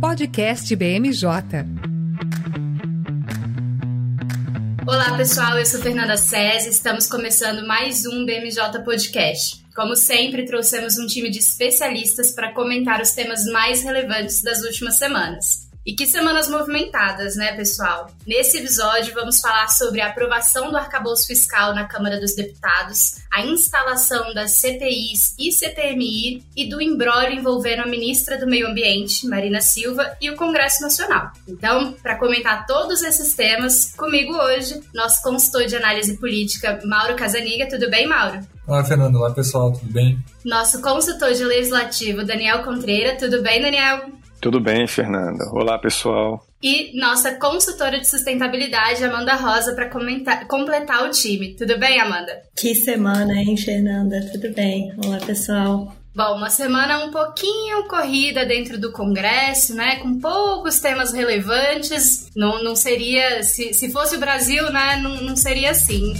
Podcast BMJ. Olá, pessoal. Eu sou Fernanda César. Estamos começando mais um BMJ Podcast. Como sempre, trouxemos um time de especialistas para comentar os temas mais relevantes das últimas semanas. E que semanas movimentadas, né, pessoal? Nesse episódio, vamos falar sobre a aprovação do arcabouço fiscal na Câmara dos Deputados, a instalação das CPIs e CPMI e do embrólio envolvendo a ministra do Meio Ambiente, Marina Silva, e o Congresso Nacional. Então, para comentar todos esses temas, comigo hoje, nosso consultor de análise política, Mauro Casaniga. Tudo bem, Mauro? Olá, Fernando. Olá, pessoal. Tudo bem? Nosso consultor de legislativo, Daniel Contreira. Tudo bem, Daniel? Tudo bem, Fernanda. Olá, pessoal. E nossa consultora de sustentabilidade, Amanda Rosa, para completar o time. Tudo bem, Amanda? Que semana, hein, Fernanda? Tudo bem. Olá, pessoal. Bom, uma semana um pouquinho corrida dentro do Congresso, né? Com poucos temas relevantes. Não, não seria. Se, se fosse o Brasil, né? Não, não seria assim.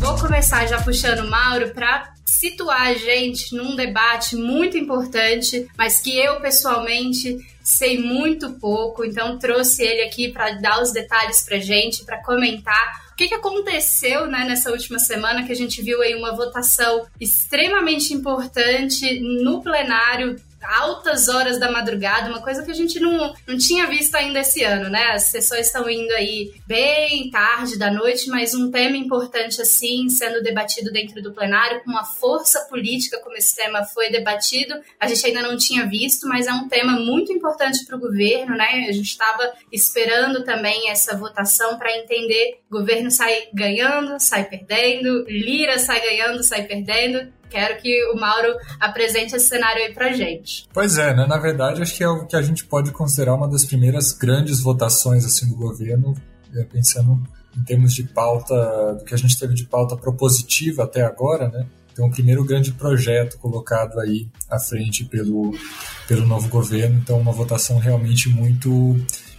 Vou começar já puxando o Mauro para situar a gente num debate muito importante, mas que eu pessoalmente sei muito pouco, então trouxe ele aqui para dar os detalhes para gente, para comentar o que, que aconteceu né, nessa última semana que a gente viu aí uma votação extremamente importante no plenário altas horas da madrugada, uma coisa que a gente não, não tinha visto ainda esse ano, né? As sessões estão indo aí bem tarde da noite, mas um tema importante assim, sendo debatido dentro do plenário, com uma força política como esse tema foi debatido, a gente ainda não tinha visto, mas é um tema muito importante para o governo, né? A gente estava esperando também essa votação para entender o governo sai ganhando, sai perdendo, Lira sai ganhando, sai perdendo. Quero que o Mauro apresente esse cenário aí pra gente. Pois é, né? Na verdade, acho que é o que a gente pode considerar uma das primeiras grandes votações assim do governo, é, pensando em termos de pauta, do que a gente teve de pauta propositiva até agora, né? Então, o primeiro grande projeto colocado aí à frente pelo, pelo novo governo. Então, uma votação realmente muito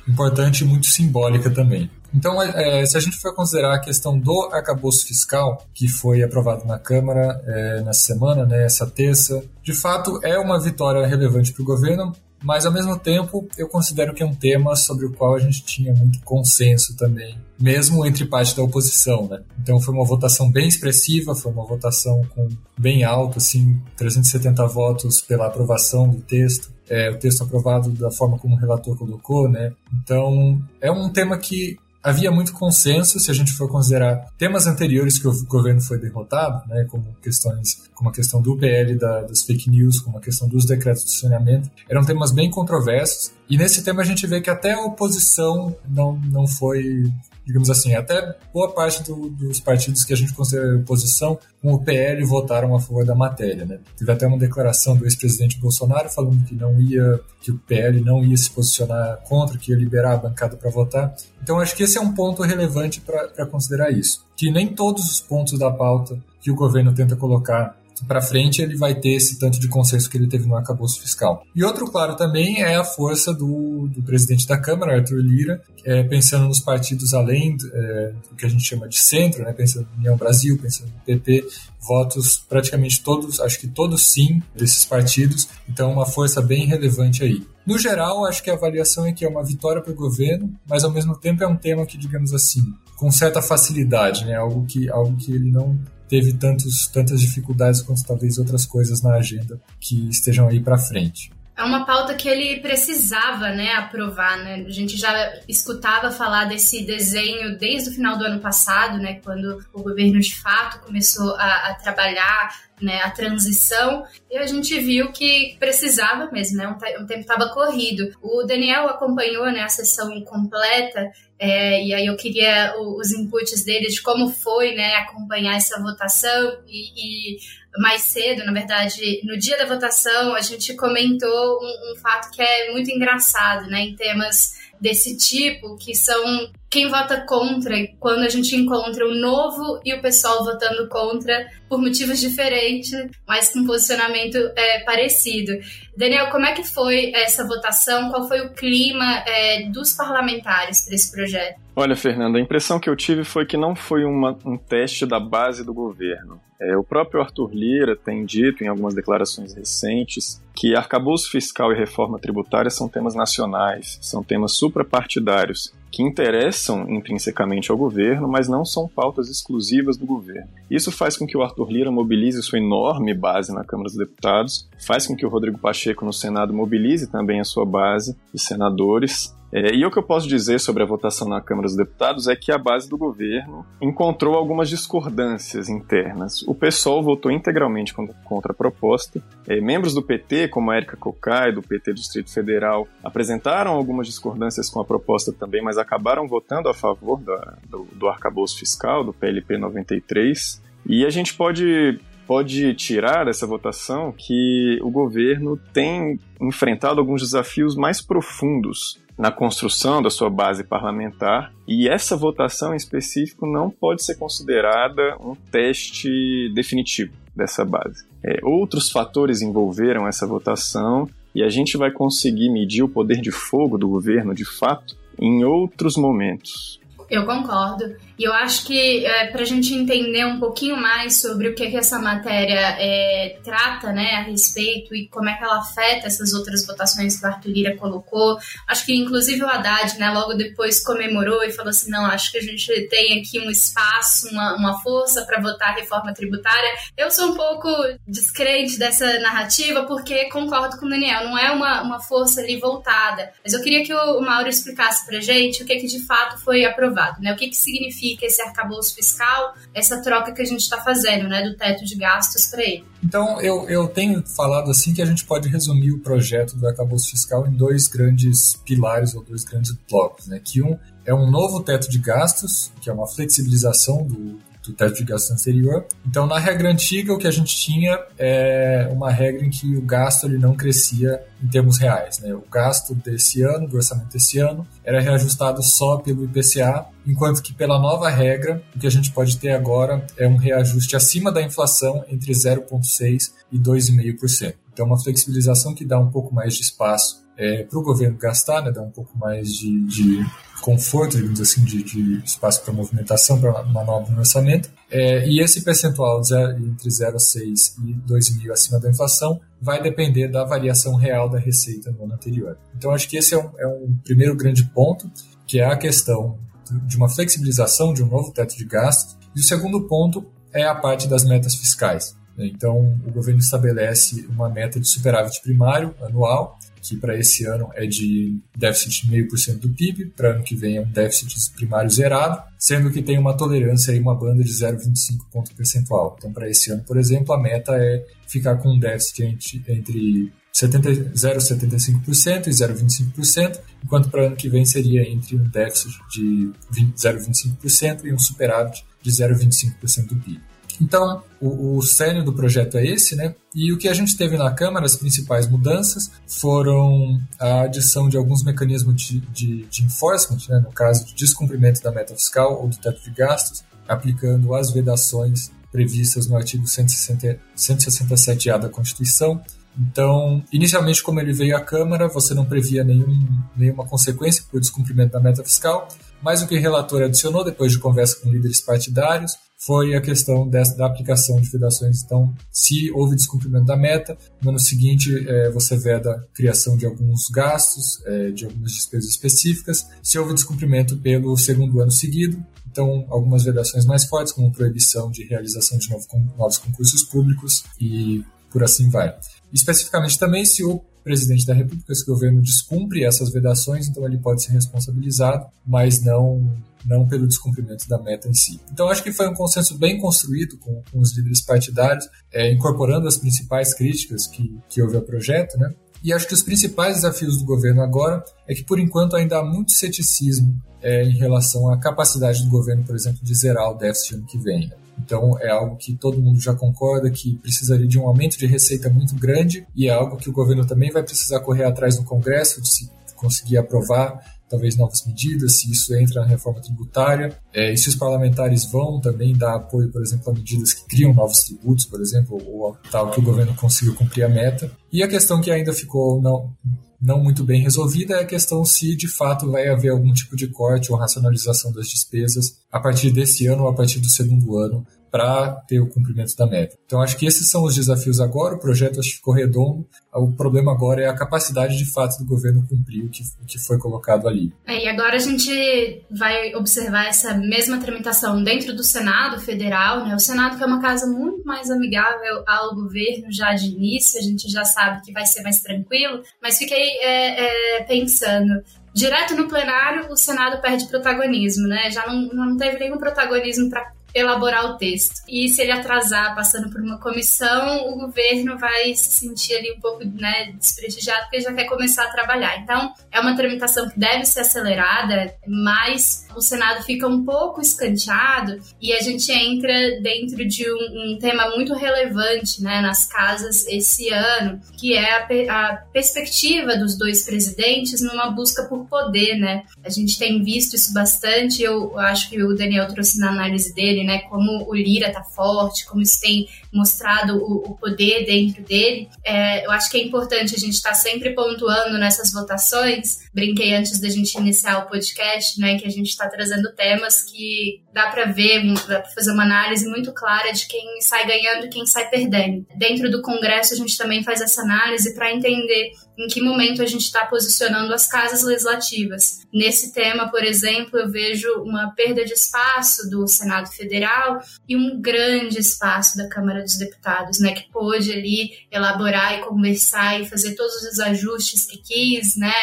importante e muito simbólica também. Então, é, se a gente for considerar a questão do arcabouço fiscal, que foi aprovado na Câmara é, nessa semana, né, essa terça, de fato é uma vitória relevante para o governo, mas ao mesmo tempo eu considero que é um tema sobre o qual a gente tinha muito consenso também, mesmo entre parte da oposição, né? Então foi uma votação bem expressiva, foi uma votação com bem alto, assim, 370 votos pela aprovação do texto. É, o texto aprovado da forma como o relator colocou, né? Então, é um tema que havia muito consenso, se a gente for considerar temas anteriores que o governo foi derrotado, né, como questões como a questão do PL da, das fake news, como a questão dos decretos de saneamento, eram temas bem controversos. E nesse tema a gente vê que até a oposição não, não foi digamos assim, até boa parte do, dos partidos que a gente considera oposição, com o PL, votaram a favor da matéria. Né? Teve até uma declaração do ex-presidente Bolsonaro falando que não ia, que o PL não ia se posicionar contra, que ia liberar a bancada para votar. Então acho que esse é um ponto relevante para considerar isso. Que nem todos os pontos da pauta que o governo tenta colocar para frente ele vai ter esse tanto de consenso que ele teve no arcabouço fiscal. E outro, claro, também é a força do, do presidente da Câmara, Arthur Lira, é, pensando nos partidos além é, do que a gente chama de centro, né, pensando no União Brasil, pensando no PP, votos praticamente todos, acho que todos sim, desses partidos, então uma força bem relevante aí. No geral, acho que a avaliação é que é uma vitória para o governo, mas ao mesmo tempo é um tema que, digamos assim, com certa facilidade, né? Algo que, algo que ele não teve tantos, tantas dificuldades quanto talvez outras coisas na agenda que estejam aí para frente. É uma pauta que ele precisava, né, aprovar, né? A gente já escutava falar desse desenho desde o final do ano passado, né, quando o governo de fato começou a, a trabalhar né, a transição, e a gente viu que precisava mesmo, né, um, um tempo estava corrido. O Daniel acompanhou né, a sessão completa, é, e aí eu queria os inputs dele de como foi né, acompanhar essa votação, e, e mais cedo, na verdade, no dia da votação, a gente comentou um, um fato que é muito engraçado, né, em temas desse tipo, que são quem vota contra, quando a gente encontra o novo e o pessoal votando contra por motivos diferentes, mas com posicionamento é, parecido. Daniel, como é que foi essa votação? Qual foi o clima é, dos parlamentares para esse projeto? Olha, Fernando, a impressão que eu tive foi que não foi uma, um teste da base do governo. É, o próprio Arthur Lira tem dito em algumas declarações recentes que arcabouço fiscal e reforma tributária são temas nacionais, são temas suprapartidários que interessam intrinsecamente ao governo, mas não são pautas exclusivas do governo. Isso faz com que o Arthur Lira mobilize sua enorme base na Câmara dos Deputados, faz com que o Rodrigo Pacheco no Senado mobilize também a sua base de senadores é, e o que eu posso dizer sobre a votação na Câmara dos Deputados é que a base do governo encontrou algumas discordâncias internas. O PSOL votou integralmente contra, a proposta. É, membros do PT, como a Érica Cocai, do PT do Distrito Federal, apresentaram algumas discordâncias com a proposta também, mas acabaram votando a favor da, do, do arcabouço fiscal, do PLP 93. E a gente pode pode tirar dessa votação que o governo tem enfrentado alguns desafios mais profundos na construção da sua base parlamentar, e essa votação em específico não pode ser considerada um teste definitivo dessa base. É, outros fatores envolveram essa votação e a gente vai conseguir medir o poder de fogo do governo de fato em outros momentos. Eu concordo. E eu acho que é, para a gente entender um pouquinho mais sobre o que, que essa matéria é, trata né, a respeito e como é que ela afeta essas outras votações que o Arthur Lira colocou, acho que inclusive o Haddad né, logo depois comemorou e falou assim: não, acho que a gente tem aqui um espaço, uma, uma força para votar a reforma tributária. Eu sou um pouco descrente dessa narrativa porque concordo com o Daniel, não é uma, uma força ali voltada. Mas eu queria que o Mauro explicasse para gente o que, que de fato foi aprovado, né? o que, que significa significa esse arcabouço fiscal, essa troca que a gente está fazendo, né, do teto de gastos para ele. Então, eu, eu tenho falado assim que a gente pode resumir o projeto do arcabouço fiscal em dois grandes pilares ou dois grandes blocos, né, que um é um novo teto de gastos, que é uma flexibilização do, do teto de gastos anterior. Então, na regra antiga, o que a gente tinha é uma regra em que o gasto ele não crescia em termos reais. Né? O gasto desse ano, do orçamento desse ano, era reajustado só pelo IPCA, enquanto que pela nova regra, o que a gente pode ter agora é um reajuste acima da inflação entre 0,6% e 2,5%. Então, uma flexibilização que dá um pouco mais de espaço é, para o governo gastar, né, dá um pouco mais de, de conforto, digamos assim, de, de espaço para movimentação, para manobra no orçamento. É, e esse percentual entre 0,6 e 2,5 acima da inflação vai depender da variação real da receita no ano anterior. Então, acho que esse é um, é um primeiro grande ponto, que é a questão de uma flexibilização de um novo teto de gastos. E o segundo ponto é a parte das metas fiscais. Então, o governo estabelece uma meta de superávit primário anual que para esse ano é de déficit de 0,5% do PIB, para ano que vem é um déficit primário zerado, sendo que tem uma tolerância aí, uma banda de 0,25 ponto percentual. Então, para esse ano, por exemplo, a meta é ficar com um déficit entre, entre 0,75% e 0,25%, enquanto para ano que vem seria entre um déficit de 0,25% e um superávit de 0,25% do PIB. Então, o, o cerne do projeto é esse, né? E o que a gente teve na Câmara, as principais mudanças foram a adição de alguns mecanismos de, de, de enforcement, né? no caso de descumprimento da meta fiscal ou do teto de gastos, aplicando as vedações previstas no artigo 160, 167A da Constituição. Então, inicialmente, como ele veio à Câmara, você não previa nenhum, nenhuma consequência por descumprimento da meta fiscal, mas o que o relator adicionou, depois de conversa com líderes partidários, foi a questão dessa, da aplicação de vedações. Então, se houve descumprimento da meta, no ano seguinte é, você veda a criação de alguns gastos, é, de algumas despesas específicas. Se houve descumprimento pelo segundo ano seguido, então algumas vedações mais fortes, como proibição de realização de novo, novos concursos públicos e por assim vai. Especificamente também, se o presidente da República, esse governo descumpre essas vedações, então ele pode ser responsabilizado, mas não não pelo descumprimento da meta em si. Então, acho que foi um consenso bem construído com, com os líderes partidários, é, incorporando as principais críticas que, que houve ao projeto, né? E acho que os principais desafios do governo agora é que, por enquanto, ainda há muito ceticismo é, em relação à capacidade do governo, por exemplo, de zerar o déficit ano que vem. Né? Então, é algo que todo mundo já concorda que precisaria de um aumento de receita muito grande e é algo que o governo também vai precisar correr atrás no Congresso de se conseguir aprovar talvez novas medidas, se isso entra na reforma tributária, é, e se os parlamentares vão também dar apoio, por exemplo, a medidas que criam novos tributos, por exemplo, ou tal que o governo consiga cumprir a meta. E a questão que ainda ficou não, não muito bem resolvida é a questão se de fato vai haver algum tipo de corte ou racionalização das despesas a partir desse ano ou a partir do segundo ano para ter o cumprimento da meta. Então acho que esses são os desafios agora, o projeto acho que ficou redondo, o problema agora é a capacidade de fato do governo cumprir o que, o que foi colocado ali. É, e agora a gente vai observar essa mesma tramitação dentro do Senado Federal, né? O Senado que é uma casa muito mais amigável ao governo já de início, a gente já sabe que vai ser mais tranquilo, mas fiquei é, é, pensando, direto no plenário, o Senado perde protagonismo, né? Já não, não teve nenhum protagonismo para elaborar o texto. E se ele atrasar passando por uma comissão, o governo vai se sentir ali um pouco né, desprestigiado porque já quer começar a trabalhar. Então, é uma tramitação que deve ser acelerada, mas o Senado fica um pouco escanteado e a gente entra dentro de um, um tema muito relevante né, nas casas esse ano, que é a, a perspectiva dos dois presidentes numa busca por poder. Né? A gente tem visto isso bastante, eu acho que o Daniel trouxe na análise dele, né? Como o Lira tá forte, como isso tem mostrado o, o poder dentro dele. É, eu acho que é importante a gente estar tá sempre pontuando nessas votações. Brinquei antes da gente iniciar o podcast, né? Que a gente está trazendo temas que dá para ver, dá para fazer uma análise muito clara de quem sai ganhando e quem sai perdendo. Dentro do Congresso a gente também faz essa análise para entender em que momento a gente está posicionando as casas legislativas. Nesse tema, por exemplo, eu vejo uma perda de espaço do Senado Federal e um grande espaço da Câmara dos Deputados, né, que pôde ali elaborar e conversar e fazer todos os ajustes que quis, né,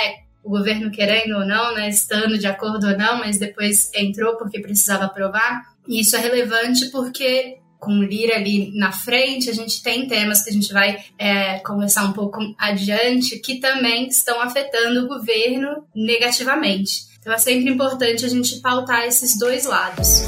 o governo querendo ou não, né, estando de acordo ou não, mas depois entrou porque precisava aprovar. E isso é relevante porque com Lira ali na frente, a gente tem temas que a gente vai é, conversar um pouco adiante que também estão afetando o governo negativamente. Então é sempre importante a gente pautar esses dois lados.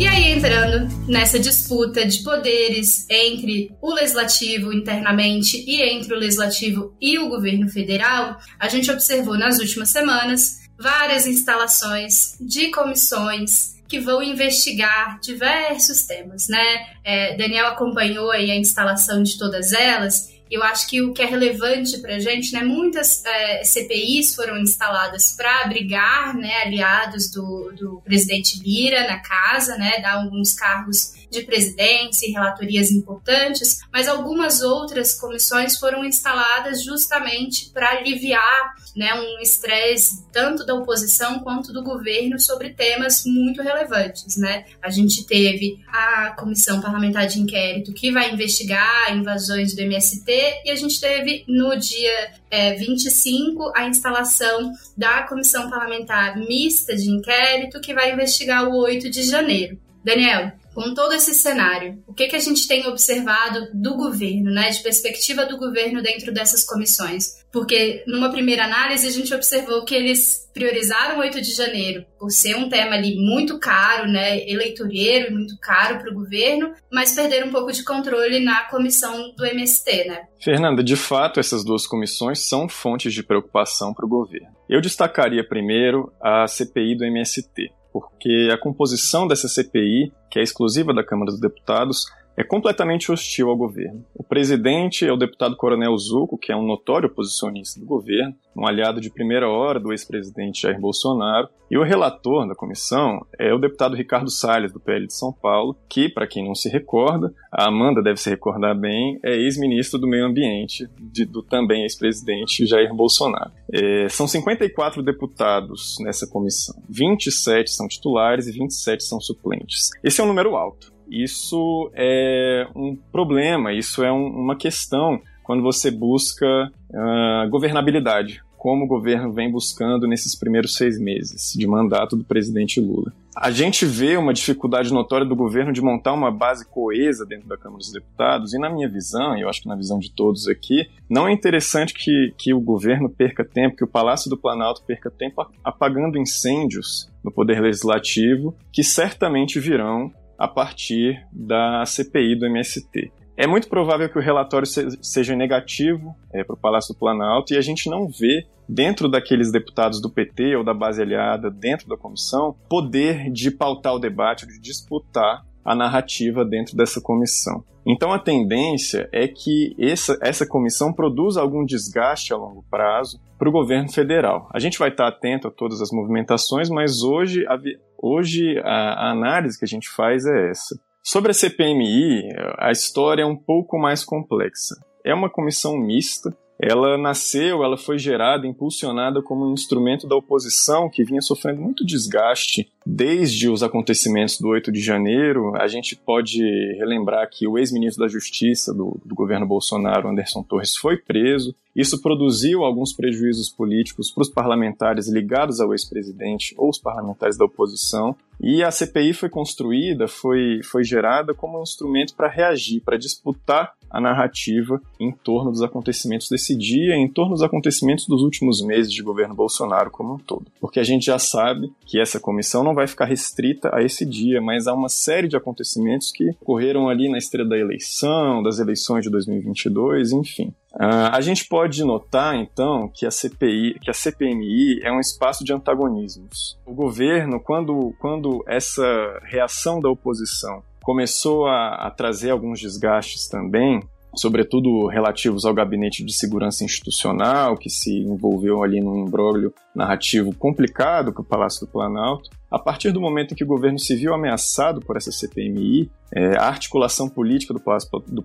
E aí, entrando nessa disputa de poderes entre o legislativo internamente e entre o legislativo e o governo federal, a gente observou nas últimas semanas várias instalações de comissões que vão investigar diversos temas, né? É, Daniel acompanhou aí a instalação de todas elas. Eu acho que o que é relevante para a gente, né, muitas é, CPIs foram instaladas para abrigar né, aliados do, do presidente Lira na casa, né, dar alguns cargos de presidência e relatorias importantes, mas algumas outras comissões foram instaladas justamente para aliviar né, um estresse tanto da oposição quanto do governo sobre temas muito relevantes. Né? A gente teve a Comissão Parlamentar de Inquérito que vai investigar invasões do MST e a gente teve no dia é, 25 a instalação da Comissão Parlamentar Mista de Inquérito, que vai investigar o 8 de janeiro. Daniel, com todo esse cenário, o que, que a gente tem observado do governo, né, de perspectiva do governo dentro dessas comissões? Porque numa primeira análise a gente observou que eles priorizaram 8 de janeiro por ser um tema ali muito caro, né, eleitoreiro e muito caro para o governo, mas perderam um pouco de controle na comissão do MST, né? Fernanda, de fato essas duas comissões são fontes de preocupação para o governo. Eu destacaria primeiro a CPI do MST porque a composição dessa CPI, que é exclusiva da Câmara dos Deputados, é completamente hostil ao governo. O presidente é o deputado Coronel Zuco, que é um notório oposicionista do governo, um aliado de primeira hora do ex-presidente Jair Bolsonaro, e o relator da comissão é o deputado Ricardo Salles, do PL de São Paulo, que, para quem não se recorda, a Amanda deve se recordar bem, é ex-ministro do Meio Ambiente, de, do também ex-presidente Jair Bolsonaro. É, são 54 deputados nessa comissão, 27 são titulares e 27 são suplentes. Esse é um número alto. Isso é um problema, isso é um, uma questão quando você busca uh, governabilidade, como o governo vem buscando nesses primeiros seis meses de mandato do presidente Lula. A gente vê uma dificuldade notória do governo de montar uma base coesa dentro da Câmara dos Deputados, e na minha visão, e eu acho que na visão de todos aqui, não é interessante que, que o governo perca tempo, que o Palácio do Planalto perca tempo apagando incêndios no Poder Legislativo, que certamente virão a partir da CPI do MST. É muito provável que o relatório seja negativo é, para o Palácio do Planalto e a gente não vê, dentro daqueles deputados do PT ou da base aliada, dentro da comissão, poder de pautar o debate, de disputar a narrativa dentro dessa comissão. Então a tendência é que essa, essa comissão produza algum desgaste a longo prazo para o governo federal. A gente vai estar atento a todas as movimentações, mas hoje a, hoje a, a análise que a gente faz é essa. Sobre a CPMI, a história é um pouco mais complexa. É uma comissão mista, ela nasceu, ela foi gerada, impulsionada como um instrumento da oposição que vinha sofrendo muito desgaste desde os acontecimentos do 8 de janeiro. A gente pode relembrar que o ex-ministro da Justiça do, do governo Bolsonaro, Anderson Torres, foi preso. Isso produziu alguns prejuízos políticos para os parlamentares ligados ao ex-presidente ou os parlamentares da oposição. E a CPI foi construída, foi, foi gerada como um instrumento para reagir, para disputar a narrativa em torno dos acontecimentos desse dia, em torno dos acontecimentos dos últimos meses de governo Bolsonaro como um todo. Porque a gente já sabe que essa comissão não vai ficar restrita a esse dia, mas há uma série de acontecimentos que ocorreram ali na esteira da eleição, das eleições de 2022, enfim. Uh, a gente pode notar, então, que a CPI, que a CPMI é um espaço de antagonismos. O governo, quando, quando essa reação da oposição começou a, a trazer alguns desgastes também, sobretudo relativos ao gabinete de segurança institucional, que se envolveu ali num imbróglio narrativo complicado com o Palácio do Planalto. A partir do momento em que o governo se viu ameaçado por essa CPMI, é, a articulação política do Palácio do,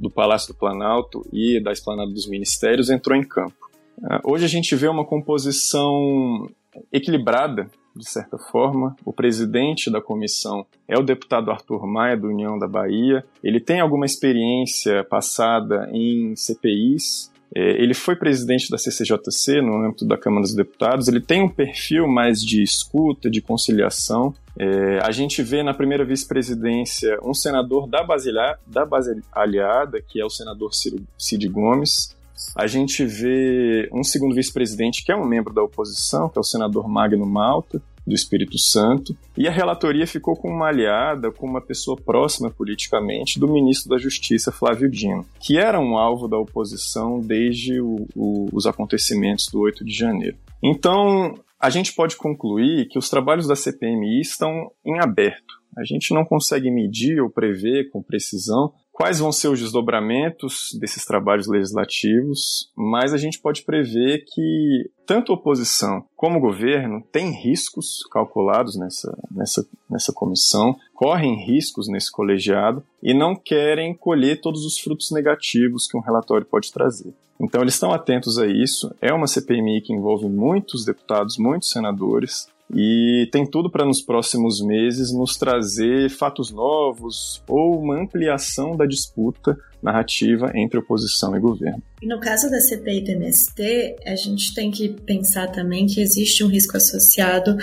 do Palácio do Planalto e da esplanada dos ministérios entrou em campo. Uh, hoje a gente vê uma composição equilibrada de certa forma. O presidente da comissão é o deputado Arthur Maia, do União da Bahia. Ele tem alguma experiência passada em CPIs. É, ele foi presidente da CCJC no âmbito da Câmara dos Deputados. Ele tem um perfil mais de escuta, de conciliação. É, a gente vê na primeira vice-presidência um senador da base, da base aliada, que é o senador Cid Gomes. A gente vê um segundo vice-presidente que é um membro da oposição, que é o senador Magno Malta, do Espírito Santo, e a relatoria ficou com uma aliada, com uma pessoa próxima politicamente do ministro da Justiça, Flávio Dino, que era um alvo da oposição desde o, o, os acontecimentos do 8 de janeiro. Então, a gente pode concluir que os trabalhos da CPMI estão em aberto. A gente não consegue medir ou prever com precisão quais vão ser os desdobramentos desses trabalhos legislativos, mas a gente pode prever que tanto a oposição como o governo têm riscos calculados nessa, nessa, nessa comissão, correm riscos nesse colegiado e não querem colher todos os frutos negativos que um relatório pode trazer. Então eles estão atentos a isso. É uma CPMI que envolve muitos deputados, muitos senadores, e tem tudo para nos próximos meses nos trazer fatos novos ou uma ampliação da disputa narrativa entre oposição e governo. E no caso da CPI do MST, a gente tem que pensar também que existe um risco associado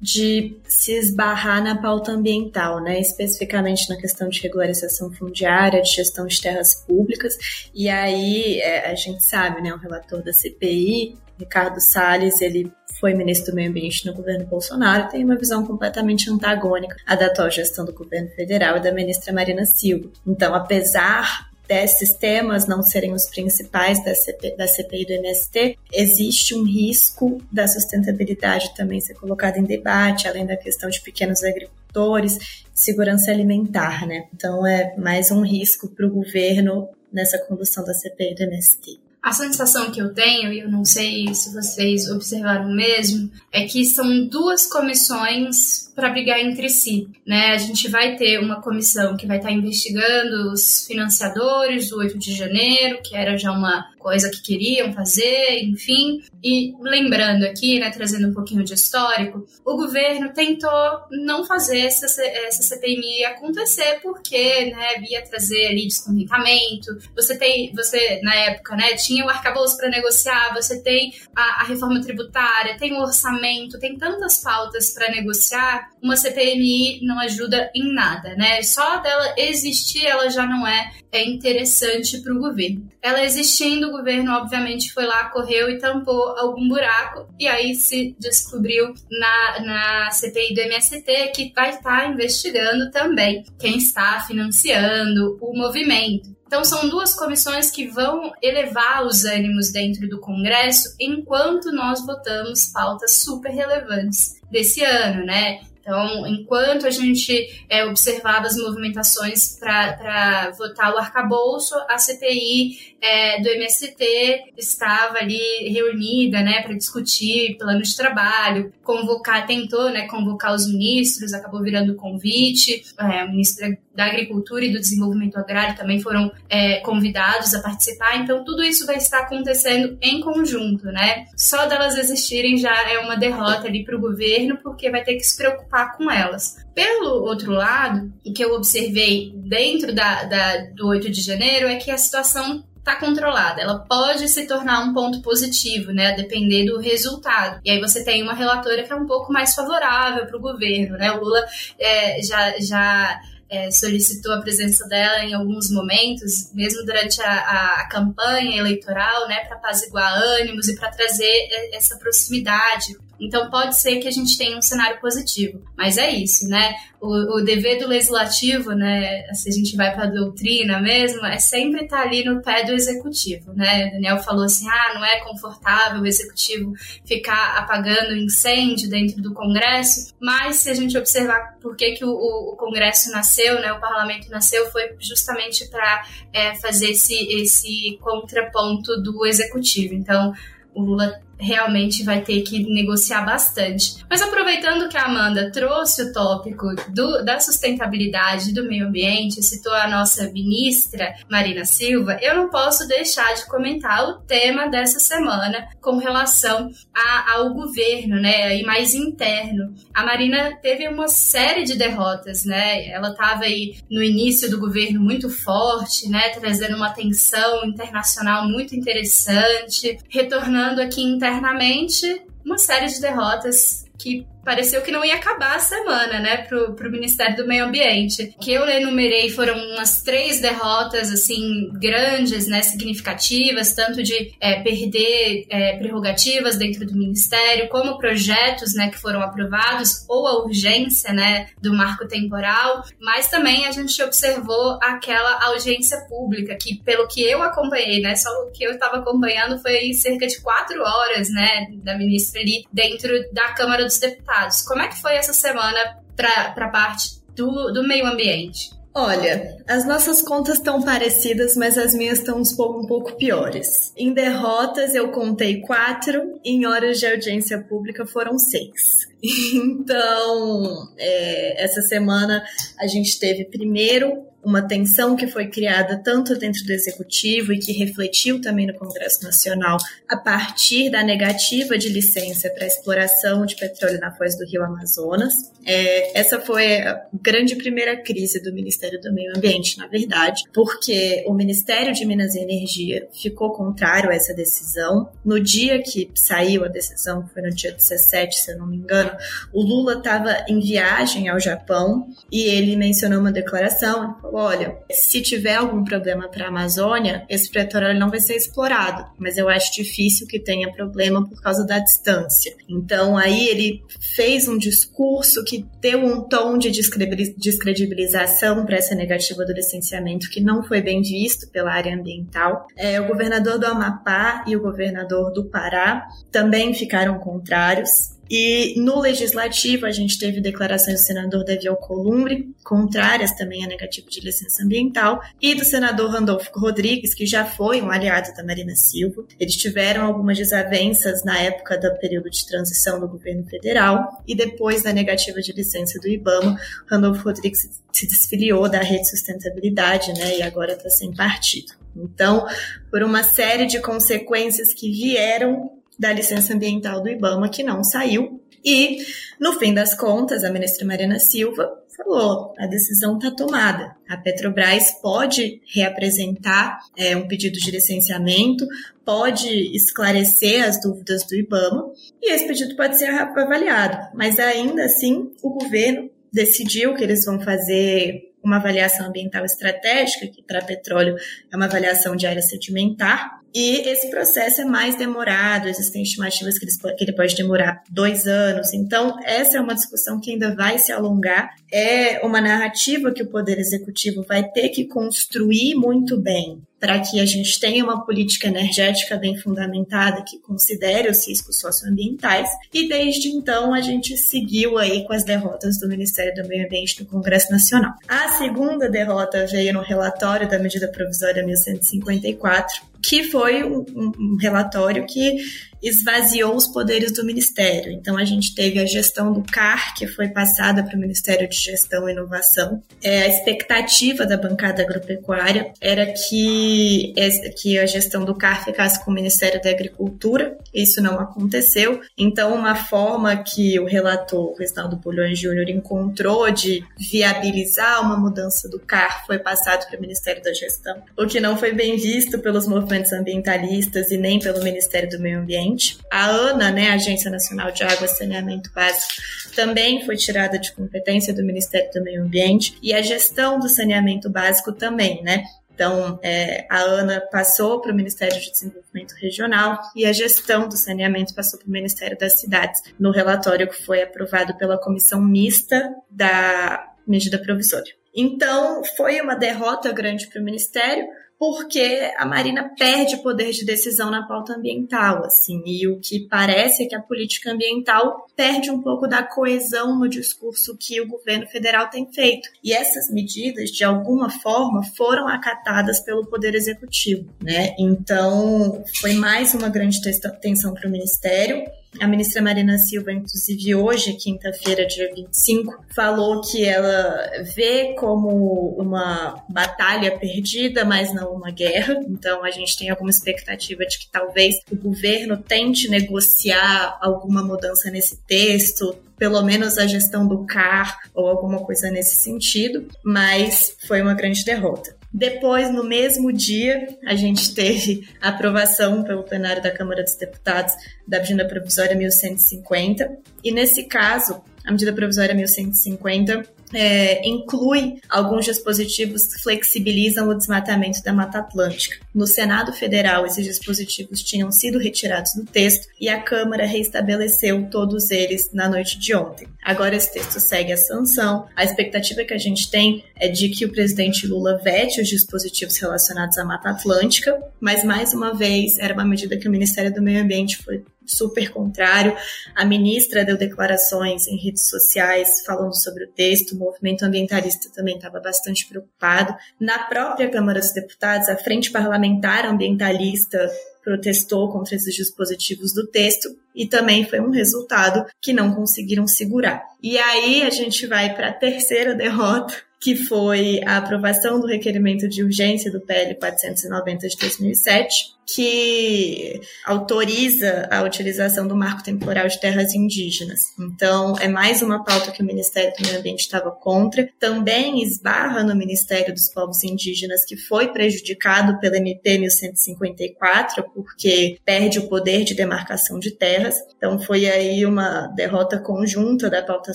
de se esbarrar na pauta ambiental, né? especificamente na questão de regularização fundiária, de gestão de terras públicas. E aí é, a gente sabe, né, o relator da CPI, Ricardo Salles, ele foi ministro do Meio Ambiente no governo Bolsonaro, tem uma visão completamente antagônica à da atual gestão do governo federal e da ministra Marina Silva. Então, apesar desses temas não serem os principais da, CP, da CPI do MST, existe um risco da sustentabilidade também ser colocada em debate, além da questão de pequenos agricultores, segurança alimentar, né? Então é mais um risco para o governo nessa condução da CPI do MST. A sensação que eu tenho, e eu não sei se vocês observaram mesmo, é que são duas comissões para brigar entre si. Né? A gente vai ter uma comissão que vai estar investigando os financiadores do 8 de janeiro, que era já uma coisa que queriam fazer, enfim. E lembrando aqui, né, trazendo um pouquinho de histórico, o governo tentou não fazer essa, essa CPMI acontecer porque, né, ia trazer ali descontentamento. Você tem, você na época, né, tinha o arcabouço para negociar, você tem a, a, reforma tributária, tem o orçamento, tem tantas pautas para negociar. Uma CPMI não ajuda em nada, né? Só dela existir, ela já não é, é interessante para o governo. Ela existindo o governo, obviamente, foi lá, correu e tampou algum buraco, e aí se descobriu na, na CPI do MST que vai estar investigando também quem está financiando o movimento. Então, são duas comissões que vão elevar os ânimos dentro do Congresso enquanto nós votamos pautas super relevantes desse ano, né? Então, enquanto a gente é, observava as movimentações para votar o arcabouço, a CPI é, do MST estava ali reunida né, para discutir plano de trabalho, convocar, tentou né, convocar os ministros, acabou virando convite, é, o ministro da Agricultura e do Desenvolvimento Agrário também foram é, convidados a participar, então tudo isso vai estar acontecendo em conjunto, né? Só delas existirem já é uma derrota ali para o governo, porque vai ter que se preocupar com elas. Pelo outro lado, o que eu observei dentro da, da, do 8 de janeiro é que a situação está controlada. Ela pode se tornar um ponto positivo, né? A depender do resultado. E aí você tem uma relatora que é um pouco mais favorável para o governo, né? O Lula é, já, já é, solicitou a presença dela em alguns momentos, mesmo durante a, a campanha eleitoral, né? Para apaziguar ânimos e para trazer essa proximidade então pode ser que a gente tenha um cenário positivo, mas é isso, né? O, o dever do legislativo, né? Se a gente vai para a doutrina mesmo, é sempre estar tá ali no pé do executivo, né? O Daniel falou assim: ah, não é confortável o executivo ficar apagando incêndio dentro do Congresso, mas se a gente observar por que, que o, o, Congresso nasceu, né? O parlamento nasceu, foi justamente para é, fazer esse, esse contraponto do executivo. Então, o Lula realmente vai ter que negociar bastante. Mas aproveitando que a Amanda trouxe o tópico do, da sustentabilidade do meio ambiente, citou a nossa ministra Marina Silva, eu não posso deixar de comentar o tema dessa semana com relação a, ao governo, né, e mais interno. A Marina teve uma série de derrotas, né? Ela estava aí no início do governo muito forte, né, trazendo uma atenção internacional muito interessante, retornando aqui internamente internamente uma série de derrotas que pareceu que não ia acabar a semana, né, pro, pro Ministério do Meio Ambiente. Que eu enumerei foram umas três derrotas, assim, grandes, né, significativas, tanto de é, perder é, prerrogativas dentro do Ministério, como projetos, né, que foram aprovados, ou a urgência, né, do marco temporal, mas também a gente observou aquela audiência pública, que pelo que eu acompanhei, né, só o que eu estava acompanhando foi cerca de quatro horas, né, da ministra ali dentro da Câmara dos Deputados resultados. Como é que foi essa semana para a parte do, do meio ambiente? Olha, as nossas contas estão parecidas, mas as minhas estão um pouco, piores. Em derrotas eu contei quatro, em horas de audiência pública foram seis. Então, é, essa semana a gente teve primeiro uma tensão que foi criada tanto dentro do executivo e que refletiu também no Congresso Nacional a partir da negativa de licença para exploração de petróleo na foz do Rio Amazonas. É, essa foi a grande primeira crise do Ministério do Meio Ambiente, na verdade, porque o Ministério de Minas e Energia ficou contrário a essa decisão. No dia que saiu a decisão, que foi no dia 17, se eu não me engano, o Lula estava em viagem ao Japão e ele mencionou uma declaração olha, se tiver algum problema para a Amazônia, esse petróleo não vai ser explorado, mas eu acho difícil que tenha problema por causa da distância. Então aí ele fez um discurso que deu um tom de descredibilização para essa negativa do licenciamento que não foi bem visto pela área ambiental. É, o governador do Amapá e o governador do Pará também ficaram contrários. E no legislativo, a gente teve declarações do senador Davi Alcolumbre, contrárias também à negativa de licença ambiental, e do senador Randolfo Rodrigues, que já foi um aliado da Marina Silva. Eles tiveram algumas desavenças na época do período de transição do governo federal, e depois da negativa de licença do IBAMA, Randolfo Rodrigues se desfiliou da rede sustentabilidade, né, e agora está sem partido. Então, por uma série de consequências que vieram da licença ambiental do IBAMA, que não saiu. E, no fim das contas, a ministra Mariana Silva falou: a decisão está tomada. A Petrobras pode reapresentar é, um pedido de licenciamento, pode esclarecer as dúvidas do IBAMA e esse pedido pode ser avaliado. Mas ainda assim, o governo decidiu que eles vão fazer uma avaliação ambiental estratégica, que para petróleo é uma avaliação de área sedimentar, e esse processo é mais demorado, existem estimativas que ele pode demorar dois anos. Então, essa é uma discussão que ainda vai se alongar. É uma narrativa que o Poder Executivo vai ter que construir muito bem para que a gente tenha uma política energética bem fundamentada que considere os riscos socioambientais. E desde então a gente seguiu aí com as derrotas do Ministério do Meio Ambiente no Congresso Nacional. A segunda derrota veio no relatório da medida provisória 1154, que foi um, um, relatório que esvaziou os poderes do Ministério. Então, a gente teve a gestão do CAR, que foi passada para o Ministério de Gestão e Inovação. É, a expectativa da bancada agropecuária era que, que a gestão do CAR ficasse com o Ministério da Agricultura. Isso não aconteceu. Então, uma forma que o relator Reginaldo Bulhões Júnior encontrou de viabilizar uma mudança do CAR foi passado para o Ministério da Gestão, o que não foi bem visto pelos movimentos ambientalistas e nem pelo Ministério do Meio Ambiente ambiente. A ANA, né, Agência Nacional de Água e Saneamento Básico, também foi tirada de competência do Ministério do Meio Ambiente e a gestão do saneamento básico também, né? Então, é, a ANA passou para o Ministério de Desenvolvimento Regional e a gestão do saneamento passou para o Ministério das Cidades, no relatório que foi aprovado pela comissão mista da medida provisória. Então, foi uma derrota grande para o Ministério, porque a Marina perde poder de decisão na pauta ambiental, assim, e o que parece é que a política ambiental perde um pouco da coesão no discurso que o governo federal tem feito. E essas medidas, de alguma forma, foram acatadas pelo poder executivo, né? Então, foi mais uma grande tensão para o ministério. A ministra Marina Silva, inclusive hoje, quinta-feira, dia 25, falou que ela vê como uma batalha perdida, mas não uma guerra. Então a gente tem alguma expectativa de que talvez o governo tente negociar alguma mudança nesse texto, pelo menos a gestão do CAR ou alguma coisa nesse sentido, mas foi uma grande derrota. Depois, no mesmo dia, a gente teve a aprovação pelo plenário da Câmara dos Deputados da medida provisória 1150. E nesse caso, a medida provisória 1150 é, inclui alguns dispositivos que flexibilizam o desmatamento da Mata Atlântica. No Senado Federal, esses dispositivos tinham sido retirados do texto e a Câmara reestabeleceu todos eles na noite de ontem. Agora esse texto segue a sanção. A expectativa que a gente tem é de que o presidente Lula vete os dispositivos relacionados à Mata Atlântica, mas mais uma vez era uma medida que o Ministério do Meio Ambiente foi super contrário. A ministra deu declarações em redes sociais falando sobre o texto, o movimento ambientalista também estava bastante preocupado. Na própria Câmara dos Deputados, a Frente Parlamentar Ambientalista protestou contra esses dispositivos do texto e também foi um resultado que não conseguiram segurar. E aí a gente vai para a terceira derrota, que foi a aprovação do requerimento de urgência do PL 490 de 2007, que autoriza a utilização do marco temporal de terras indígenas. Então, é mais uma pauta que o Ministério do Meio Ambiente estava contra. Também esbarra no Ministério dos Povos Indígenas, que foi prejudicado pela MP 1154, porque perde o poder de demarcação de terras. Então, foi aí uma derrota conjunta da pauta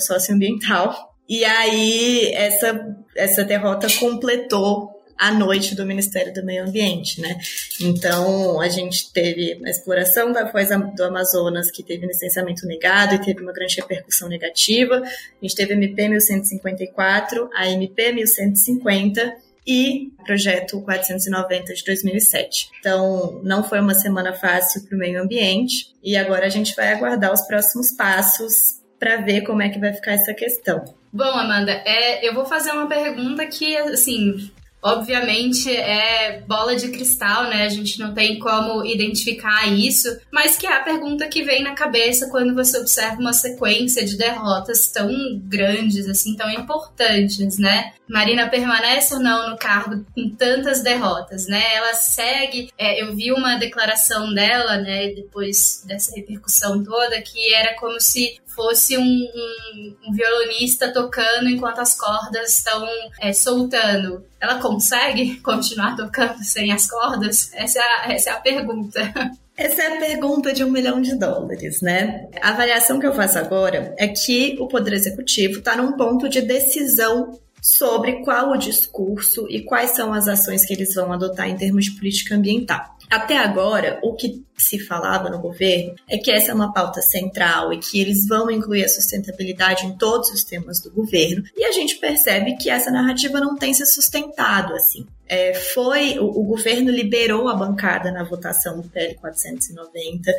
socioambiental e aí essa, essa derrota completou a noite do Ministério do Meio Ambiente, né? Então, a gente teve a exploração da foz do Amazonas, que teve licenciamento negado e teve uma grande repercussão negativa. A gente teve a MP 1154, a MP 1150 e projeto 490 de 2007. Então, não foi uma semana fácil para o meio ambiente e agora a gente vai aguardar os próximos passos para ver como é que vai ficar essa questão. Bom, Amanda, é, eu vou fazer uma pergunta que, assim, obviamente é bola de cristal, né? A gente não tem como identificar isso, mas que é a pergunta que vem na cabeça quando você observa uma sequência de derrotas tão grandes, assim, tão importantes, né? Marina permanece ou não no cargo com tantas derrotas, né? Ela segue. É, eu vi uma declaração dela, né, depois dessa repercussão toda, que era como se fosse um, um, um violonista tocando enquanto as cordas estão é, soltando. Ela consegue continuar tocando sem as cordas? Essa é a, essa é a pergunta. Essa é a pergunta de um milhão de dólares, né? A avaliação que eu faço agora é que o Poder Executivo está num ponto de decisão sobre qual o discurso e quais são as ações que eles vão adotar em termos de política ambiental. Até agora, o que se falava no governo é que essa é uma pauta central e que eles vão incluir a sustentabilidade em todos os temas do governo. E a gente percebe que essa narrativa não tem se sustentado assim. É, foi o, o, governo liberou a bancada na votação do PL 490.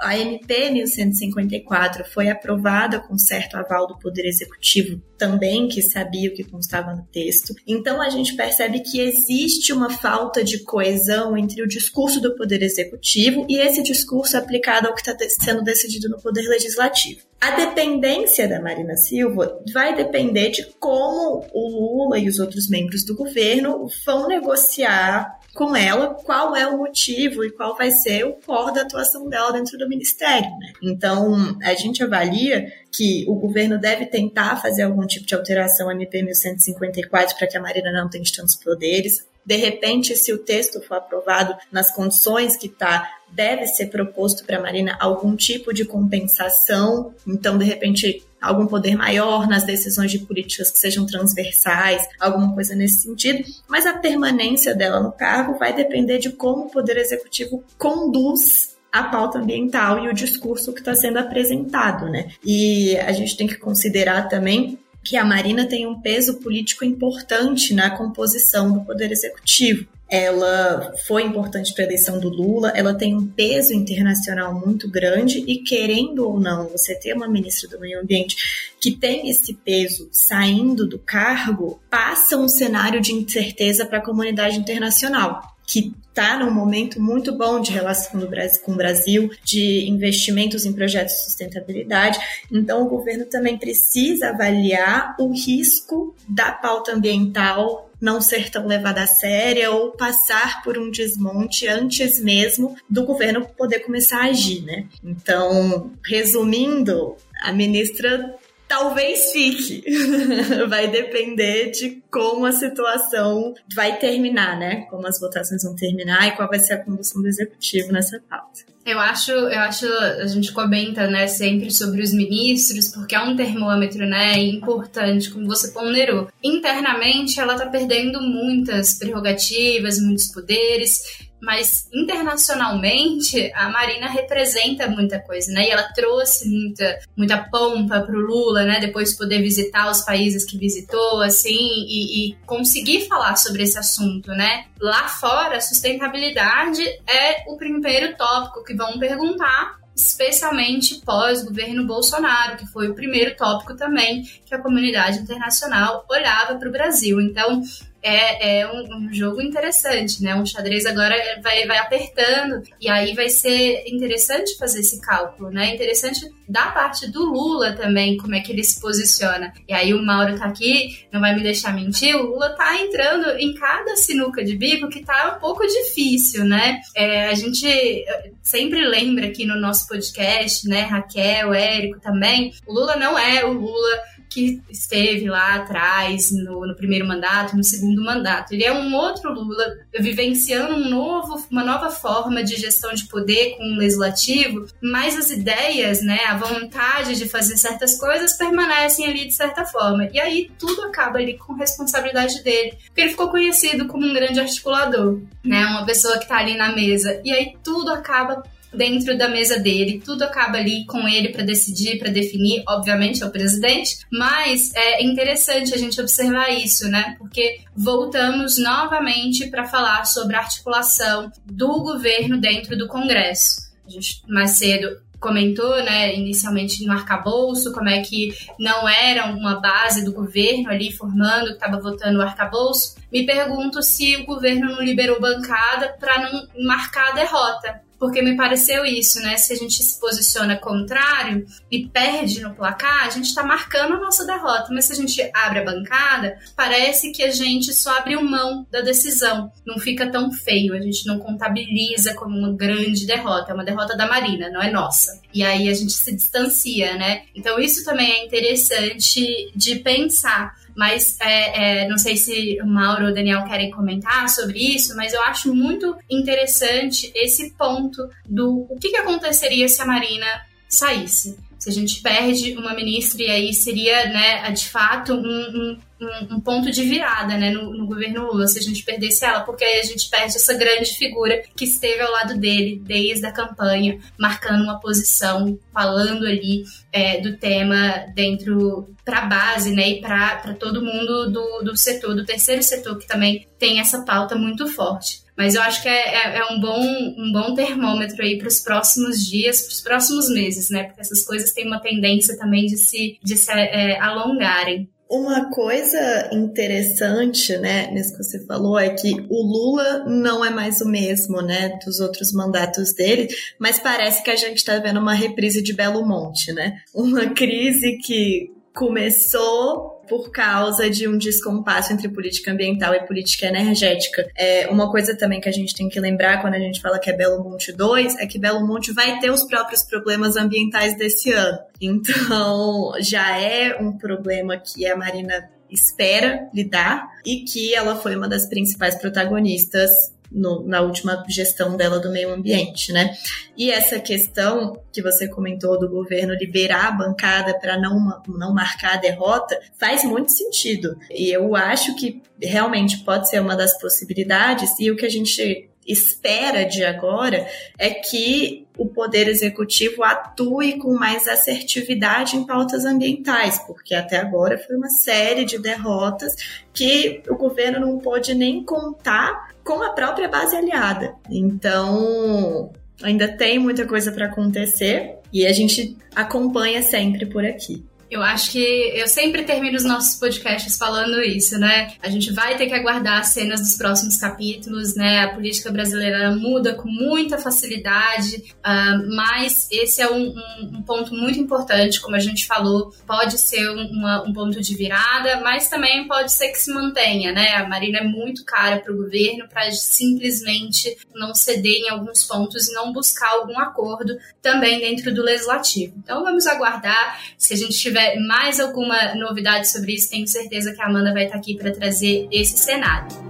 A MP 1154 foi aprovada com certo aval do Poder Executivo também, que sabia o que constava no texto. Então a gente percebe que existe uma falta de coesão entre o discurso do Poder Executivo e esse discurso aplicado ao que está sendo decidido no Poder Legislativo. A dependência da Marina Silva vai depender de como o Lula e os outros membros do governo vão negociar com ela qual é o motivo e qual vai ser o core da atuação dela dentro do ministério. Né? Então, a gente avalia que o governo deve tentar fazer algum tipo de alteração ao MP 1154 para que a Marina não tenha tantos poderes. De repente, se o texto for aprovado nas condições que está, deve ser proposto para a Marina algum tipo de compensação. Então, de repente, algum poder maior nas decisões de políticas que sejam transversais, alguma coisa nesse sentido, mas a permanência dela no cargo vai depender de como o Poder Executivo conduz a pauta ambiental e o discurso que está sendo apresentado, né? E a gente tem que considerar também que a Marina tem um peso político importante na composição do Poder Executivo. Ela foi importante para a eleição do Lula, ela tem um peso internacional muito grande e, querendo ou não, você ter uma ministra do Meio Ambiente que tem esse peso saindo do cargo, passa um cenário de incerteza para a comunidade internacional que está num momento muito bom de relação com o Brasil, de investimentos em projetos de sustentabilidade. Então, o governo também precisa avaliar o risco da pauta ambiental não ser tão levada a sério ou passar por um desmonte antes mesmo do governo poder começar a agir, né? Então, resumindo, a ministra talvez fique. vai depender de como a situação vai terminar, né? Como as votações vão terminar e qual vai ser a condução do executivo nessa pauta. Eu acho, eu acho, a gente comenta, né, sempre sobre os ministros, porque é um termômetro, né, importante, como você ponderou. Internamente, ela tá perdendo muitas prerrogativas, muitos poderes, mas internacionalmente a Marina representa muita coisa, né? E ela trouxe muita, muita pompa pro Lula, né? Depois poder visitar os países que visitou, assim, e, e conseguir falar sobre esse assunto, né? Lá fora, sustentabilidade é o primeiro tópico que vão perguntar especialmente pós-governo Bolsonaro, que foi o primeiro tópico também que a comunidade internacional olhava para o Brasil. Então, é, é um, um, jogo interessante, né? Um xadrez agora vai, vai apertando e aí vai ser interessante fazer esse cálculo, né? Interessante da parte do Lula também, como é que ele se posiciona. E aí o Mauro tá aqui, não vai me deixar mentir, o Lula tá entrando em cada sinuca de bico que tá um pouco difícil, né? É, a gente sempre lembra aqui no nosso podcast, né, Raquel, Érico também, o Lula não é o Lula que esteve lá atrás no, no, primeiro mandato, no segundo mandato. Ele é um outro Lula vivenciando um novo, uma nova forma de gestão de poder com o legislativo, mas as ideias, né, a vontade de fazer certas coisas permanecem ali de certa forma. E aí tudo acaba ali com responsabilidade dele, porque ele ficou conhecido como um grande articulador, né, uma pessoa que está ali na mesa. E aí tudo acaba dentro da mesa dele, tudo acaba ali com ele para decidir, para definir, obviamente é o presidente, mas é interessante a gente observar isso, né? Porque voltamos novamente para falar sobre a articulação do governo dentro do Congresso. A gente mais cedo comentou, né, inicialmente no arcabouço, como é que não era uma base do governo ali formando, que estava votando o arcabouço. Me pergunto se o governo não liberou bancada para não marcar a derrota porque me pareceu isso, né? Se a gente se posiciona contrário e perde no placar, a gente está marcando a nossa derrota. Mas se a gente abre a bancada, parece que a gente só abre mão da decisão. Não fica tão feio, a gente não contabiliza como uma grande derrota. É uma derrota da Marina, não é nossa. E aí a gente se distancia, né? Então isso também é interessante de pensar mas é, é, não sei se o Mauro ou o Daniel querem comentar sobre isso, mas eu acho muito interessante esse ponto do o que, que aconteceria se a Marina saísse. Se a gente perde uma ministra e aí seria, né, de fato, um, um um, um ponto de virada né, no, no, governo Lula se a gente perdesse ela, porque aí a gente perde essa grande figura que esteve ao lado dele desde a campanha, marcando uma posição, falando ali é, do tema dentro para a base né, e para todo mundo do, do setor, do terceiro setor, que também tem essa pauta muito forte. Mas eu acho que é, é, é um, bom, um bom termômetro aí para os próximos dias, para os próximos meses, né? Porque essas coisas têm uma tendência também de se, de se é, alongarem. Uma coisa interessante, né, nisso que você falou, é que o Lula não é mais o mesmo, né, dos outros mandatos dele, mas parece que a gente está vendo uma reprise de Belo Monte, né? Uma crise que começou por causa de um descompasso entre política ambiental e política energética. É, uma coisa também que a gente tem que lembrar quando a gente fala que é Belo Monte 2 é que Belo Monte vai ter os próprios problemas ambientais desse ano. Então, já é um problema que a Marina espera lidar e que ela foi uma das principais protagonistas no, na última gestão dela do meio ambiente, né? E essa questão que você comentou do governo liberar a bancada para não, não marcar a derrota faz muito sentido. E eu acho que realmente pode ser uma das possibilidades, e o que a gente espera de agora é que o poder executivo atue com mais assertividade em pautas ambientais, porque até agora foi uma série de derrotas que o governo não pôde nem contar com a própria base aliada. Então, ainda tem muita coisa para acontecer e a gente acompanha sempre por aqui. Eu acho que eu sempre termino os nossos podcasts falando isso, né? A gente vai ter que aguardar as cenas dos próximos capítulos, né? A política brasileira muda com muita facilidade, uh, mas esse é um, um, um, ponto muito importante, como a gente falou, pode ser uma, um ponto de virada, mas também pode ser que se mantenha, né? A Marina é muito cara para o governo para simplesmente não ceder em alguns pontos e não buscar algum acordo também dentro do legislativo. Então vamos aguardar se a gente tiver tiver mais alguma novidade sobre isso, tenho certeza que a Amanda vai estar aqui para trazer esse cenário.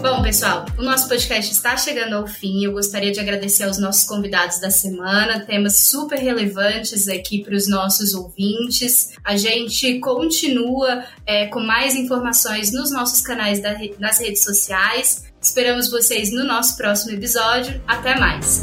Bom, pessoal, o nosso podcast está chegando ao fim. Eu gostaria de agradecer aos nossos convidados da semana, temas super relevantes aqui para os nossos ouvintes. A gente continua é, com mais informações nos nossos canais da, nas redes sociais. Esperamos vocês no nosso próximo episódio. Até mais!